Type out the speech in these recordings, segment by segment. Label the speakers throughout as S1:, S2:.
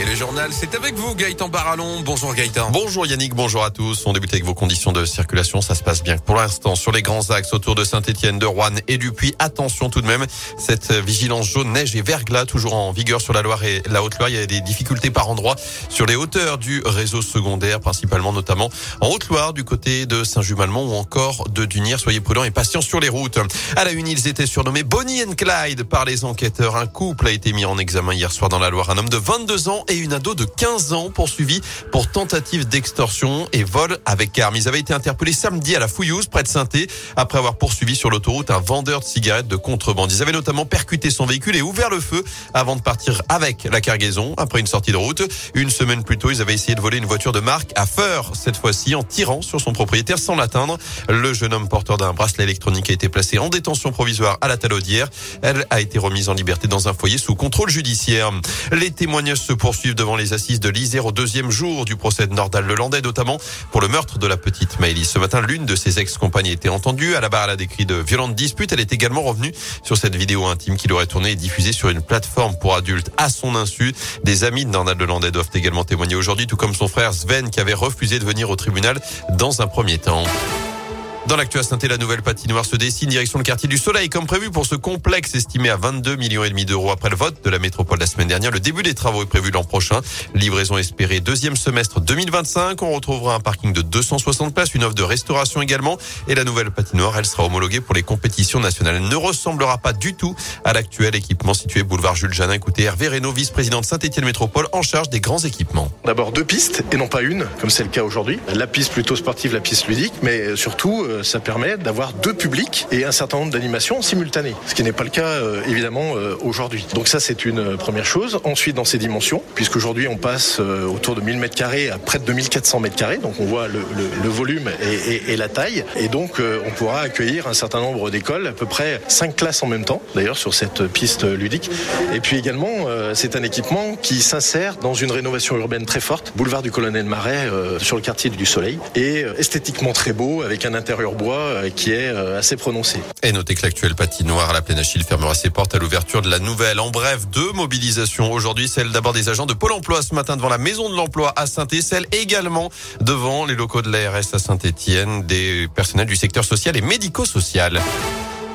S1: Et le journal, c'est avec vous, Gaëtan Barallon. Bonjour Gaëtan.
S2: Bonjour Yannick, bonjour à tous. On débute avec vos conditions de circulation. Ça se passe bien pour l'instant sur les grands axes autour de Saint-Etienne, de Rouen et du Puy. Attention tout de même, cette vigilance jaune, neige et verglas toujours en vigueur sur la Loire et la Haute-Loire. Il y a des difficultés par endroits sur les hauteurs du réseau secondaire, principalement notamment en Haute-Loire, du côté de Saint-Just-Malmont ou encore de Dunière. Soyez prudents et patients sur les routes. À la une, ils étaient surnommés Bonnie and Clyde par les enquêteurs. Un couple a été mis en examen hier soir dans la Loire. Un homme de 22 ans et une ado de 15 ans poursuivi pour tentative d'extorsion et vol avec arme. Ils avaient été interpellés samedi à la Fouillouse, près de saint après avoir poursuivi sur l'autoroute un vendeur de cigarettes de contrebande. Ils avaient notamment percuté son véhicule et ouvert le feu avant de partir avec la cargaison après une sortie de route. Une semaine plus tôt, ils avaient essayé de voler une voiture de marque à Feur, cette fois-ci en tirant sur son propriétaire sans l'atteindre. Le jeune homme porteur d'un bracelet électronique a été placé en détention provisoire à la Talaudière. Elle a été remise en liberté dans un foyer sous contrôle judiciaire. Les témoignages se poursuivent devant les assises de l'Isère au deuxième jour du procès de Nordal Lelandais, notamment pour le meurtre de la petite Maëlys. Ce matin, l'une de ses ex-compagnes a été entendue. À la barre, elle a décrit de violentes disputes. Elle est également revenue sur cette vidéo intime qu'il aurait tournée et diffusée sur une plateforme pour adultes à son insu. Des amis de Nordal Lelandais doivent également témoigner aujourd'hui, tout comme son frère Sven qui avait refusé de venir au tribunal dans un premier temps. Dans l'actu à saint la nouvelle patinoire se dessine direction le quartier du Soleil comme prévu pour ce complexe estimé à 22 millions et demi d'euros après le vote de la métropole la semaine dernière. Le début des travaux est prévu l'an prochain. Livraison espérée deuxième semestre 2025. On retrouvera un parking de 260 places, une offre de restauration également et la nouvelle patinoire, elle sera homologuée pour les compétitions nationales. Elle ne ressemblera pas du tout à l'actuel équipement situé boulevard Jules Janin. Écoutez Hervé Reynaud, vice-président de Saint-Étienne Métropole en charge des grands équipements.
S3: D'abord deux pistes et non pas une, comme c'est le cas aujourd'hui. La piste plutôt sportive, la piste ludique, mais surtout euh, ça permet d'avoir deux publics et un certain nombre d'animations simultanées, ce qui n'est pas le cas euh, évidemment euh, aujourd'hui. Donc ça c'est une euh, première chose. Ensuite dans ces dimensions, puisqu'aujourd'hui on passe autour de 1000 mètres carrés à près de 2400 mètres carrés, donc on voit le, volume et, et, et, la taille, et donc on pourra accueillir un certain nombre d'écoles, à peu près 5 classes en même temps, d'ailleurs sur cette piste ludique. Et puis également c'est un équipement qui s'insère dans une rénovation urbaine très forte, boulevard du Colonel Marais sur le quartier du Soleil, et esthétiquement très beau avec un intérieur bois euh, qui est euh, assez prononcé.
S2: Et notez que l'actuelle patinoire à la Plaine Achille fermera ses portes à l'ouverture de la nouvelle. En bref, deux mobilisations aujourd'hui. Celle d'abord des agents de Pôle emploi ce matin devant la maison de l'emploi à saint celle également devant les locaux de l'ARS à Saint-Etienne, des personnels du secteur social et médico-social.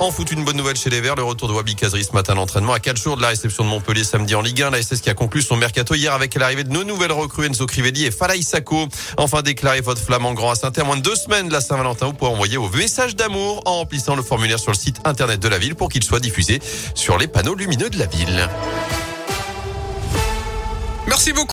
S2: En foot, une bonne nouvelle chez les Verts, le retour de Wabi Kazri ce matin à l'entraînement à 4 jours de la réception de Montpellier samedi en Ligue 1. La SS qui a conclu son mercato hier avec l'arrivée de nos nouvelles recrues Enzo Crivelli et Falaï Sako. Enfin, déclaré votre flamand grand à saint moins de deux semaines de la Saint-Valentin. Vous pouvez envoyer vos messages d'amour en remplissant le formulaire sur le site internet de la ville pour qu'il soit diffusé sur les panneaux lumineux de la ville.
S1: Merci beaucoup.